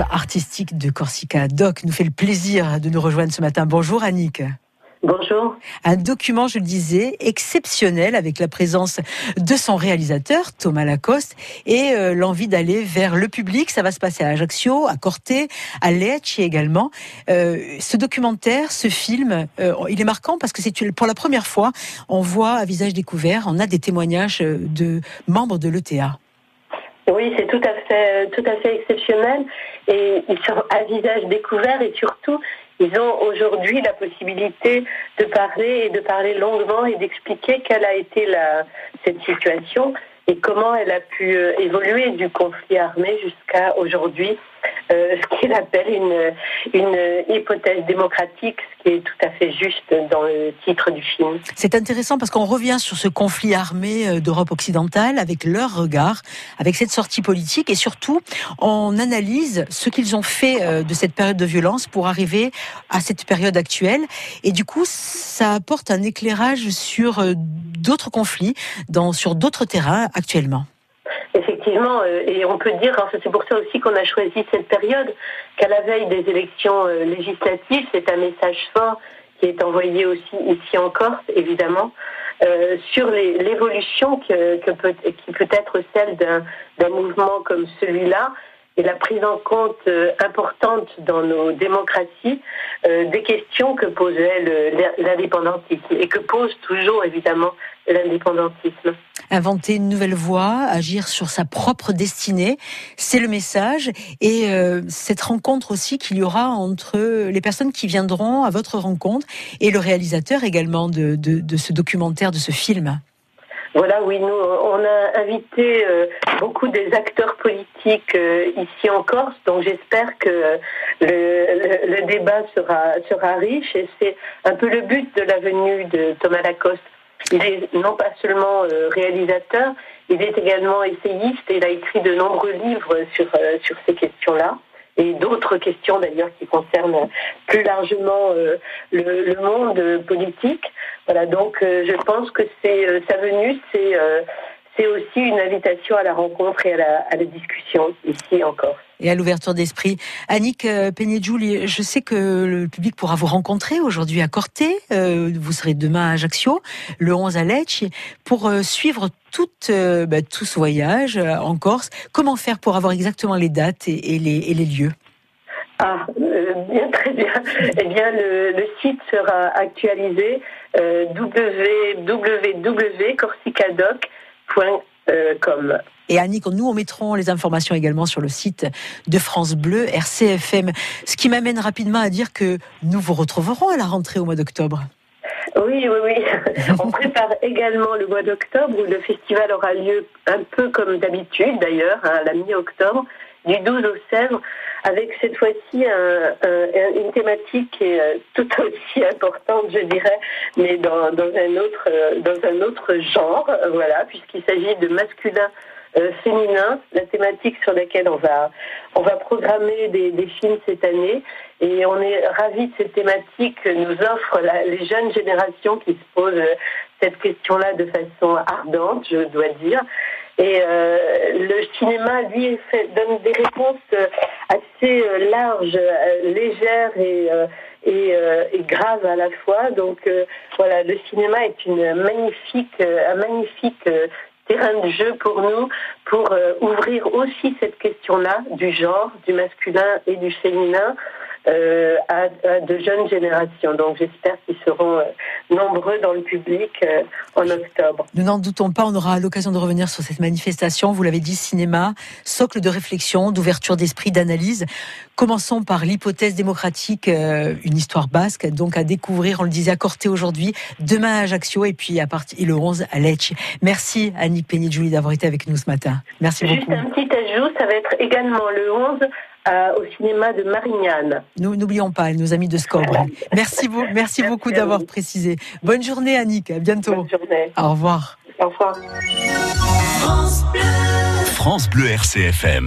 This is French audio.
artistique de Corsica. Doc nous fait le plaisir de nous rejoindre ce matin. Bonjour Annick. Bonjour. Un document, je le disais, exceptionnel avec la présence de son réalisateur, Thomas Lacoste, et euh, l'envie d'aller vers le public. Ça va se passer à Ajaccio, à Corté, à Lecce également. Euh, ce documentaire, ce film, euh, il est marquant parce que c'est pour la première fois, on voit à visage découvert, on a des témoignages de membres de l'ETA. Oui, c'est tout à fait, tout à fait exceptionnel. Et ils sont à visage découvert et surtout, ils ont aujourd'hui la possibilité de parler et de parler longuement et d'expliquer quelle a été la, cette situation et comment elle a pu euh, évoluer du conflit armé jusqu'à aujourd'hui euh, ce qu'il appelle une, une hypothèse démocratique, ce qui est tout à fait juste dans le titre du film. C'est intéressant parce qu'on revient sur ce conflit armé euh, d'Europe occidentale avec leur regard, avec cette sortie politique et surtout on analyse ce qu'ils ont fait euh, de cette période de violence pour arriver à cette période actuelle et du coup ça apporte un éclairage sur d'autres conflits dans, sur d'autres terrains actuellement. Effectivement, euh, et on peut dire, c'est pour ça aussi qu'on a choisi cette période, qu'à la veille des élections euh, législatives, c'est un message fort qui est envoyé aussi ici en Corse, évidemment, euh, sur l'évolution que, peut, qui peut être celle d'un mouvement comme celui-là, et la prise en compte importante dans nos démocraties des questions que posait l'indépendantisme et que pose toujours évidemment l'indépendantisme inventer une nouvelle voie, agir sur sa propre destinée. C'est le message. Et euh, cette rencontre aussi qu'il y aura entre les personnes qui viendront à votre rencontre et le réalisateur également de, ce documentaire, de ce film. Voilà, oui, nous, on a invité euh, beaucoup des acteurs politiques euh, ici en Corse, donc j'espère que le, débat sera, sera riche et c'est un peu le but de la venue de Thomas Lacoste. Il est non pas seulement euh, réalisateur, il est également essayiste et il a écrit de nombreux livres sur, sur ces questions-là et d'autres questions d'ailleurs qui concernent plus largement euh, le, monde politique. Voilà, donc je pense que c'est sa venue, c'est c'est aussi une invitation à la rencontre et à la, à la discussion ici encore et à l'ouverture d'esprit. Annick euh, Peñejouli, je sais que le public pourra vous rencontrer aujourd'hui à Corté, euh, vous serez demain à Ajaccio, le 11 à Lecce, pour euh, suivre tout, bah, tout ce voyage en Corse. Comment faire pour avoir exactement les dates et, les, et les lieux? Ah, bien, très bien. Eh bien, le, le site sera actualisé euh, www.corsicadoc.com. Et Annick, nous, on mettrons les informations également sur le site de France Bleu, RCFM. Ce qui m'amène rapidement à dire que nous vous retrouverons à la rentrée au mois d'octobre. Oui, oui, oui. On prépare également le mois d'octobre où le festival aura lieu un peu comme d'habitude d'ailleurs, hein, à la mi-octobre, du 12 au 16, avec cette fois-ci une thématique qui est euh, tout aussi importante, je dirais, mais dans, un autre euh, dans un autre genre, voilà, puisqu'il s'agit de masculin euh, féminin, la thématique sur laquelle on va, on va programmer des, films cette année. Et on est ravis de cette thématique que nous offrent les jeunes générations qui se posent euh, cette question-là de façon ardente, je dois dire. Et euh, cinéma, lui, donne des réponses euh, assez larges, légères et, graves à la fois. Donc voilà, le cinéma est un magnifique terrain de jeu pour nous, pour euh, ouvrir aussi cette question-là du genre, du masculin et du féminin euh, à, de jeunes générations. Donc j'espère qu'ils seront euh, nombreux dans le public en octobre. Nous n'en doutons pas, on aura l'occasion de revenir sur cette manifestation. Vous l'avez dit, cinéma, socle de réflexion, d'ouverture d'esprit, d'analyse. Commençons par l'hypothèse démocratique, une histoire basque, donc à découvrir, on le disait, à Corté aujourd'hui, demain à Ajaccio et puis à partir le 11 à Lecce. Merci Annie Penny-Julie d'avoir été avec nous ce matin. Merci Juste beaucoup. un petit ajout, ça va être également le 11 euh, au cinéma de Marignane. Nous n'oublions pas nos amis de Scobre. Merci, vous, merci, beaucoup d'avoir précisé. Bonne journée Annick, à bientôt. Bonne journée. Au revoir. Au revoir. France Bleu, France Bleu RCFM.